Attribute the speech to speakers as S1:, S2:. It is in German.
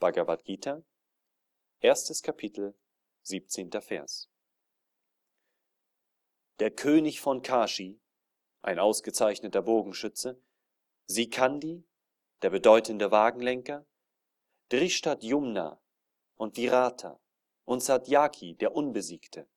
S1: Bhagavad Gita, erstes Kapitel, 17. Vers. Der König von Kashi, ein ausgezeichneter Bogenschütze, Sikandi, der bedeutende Wagenlenker, Drishtadyumna und Virata und Satyaki, der Unbesiegte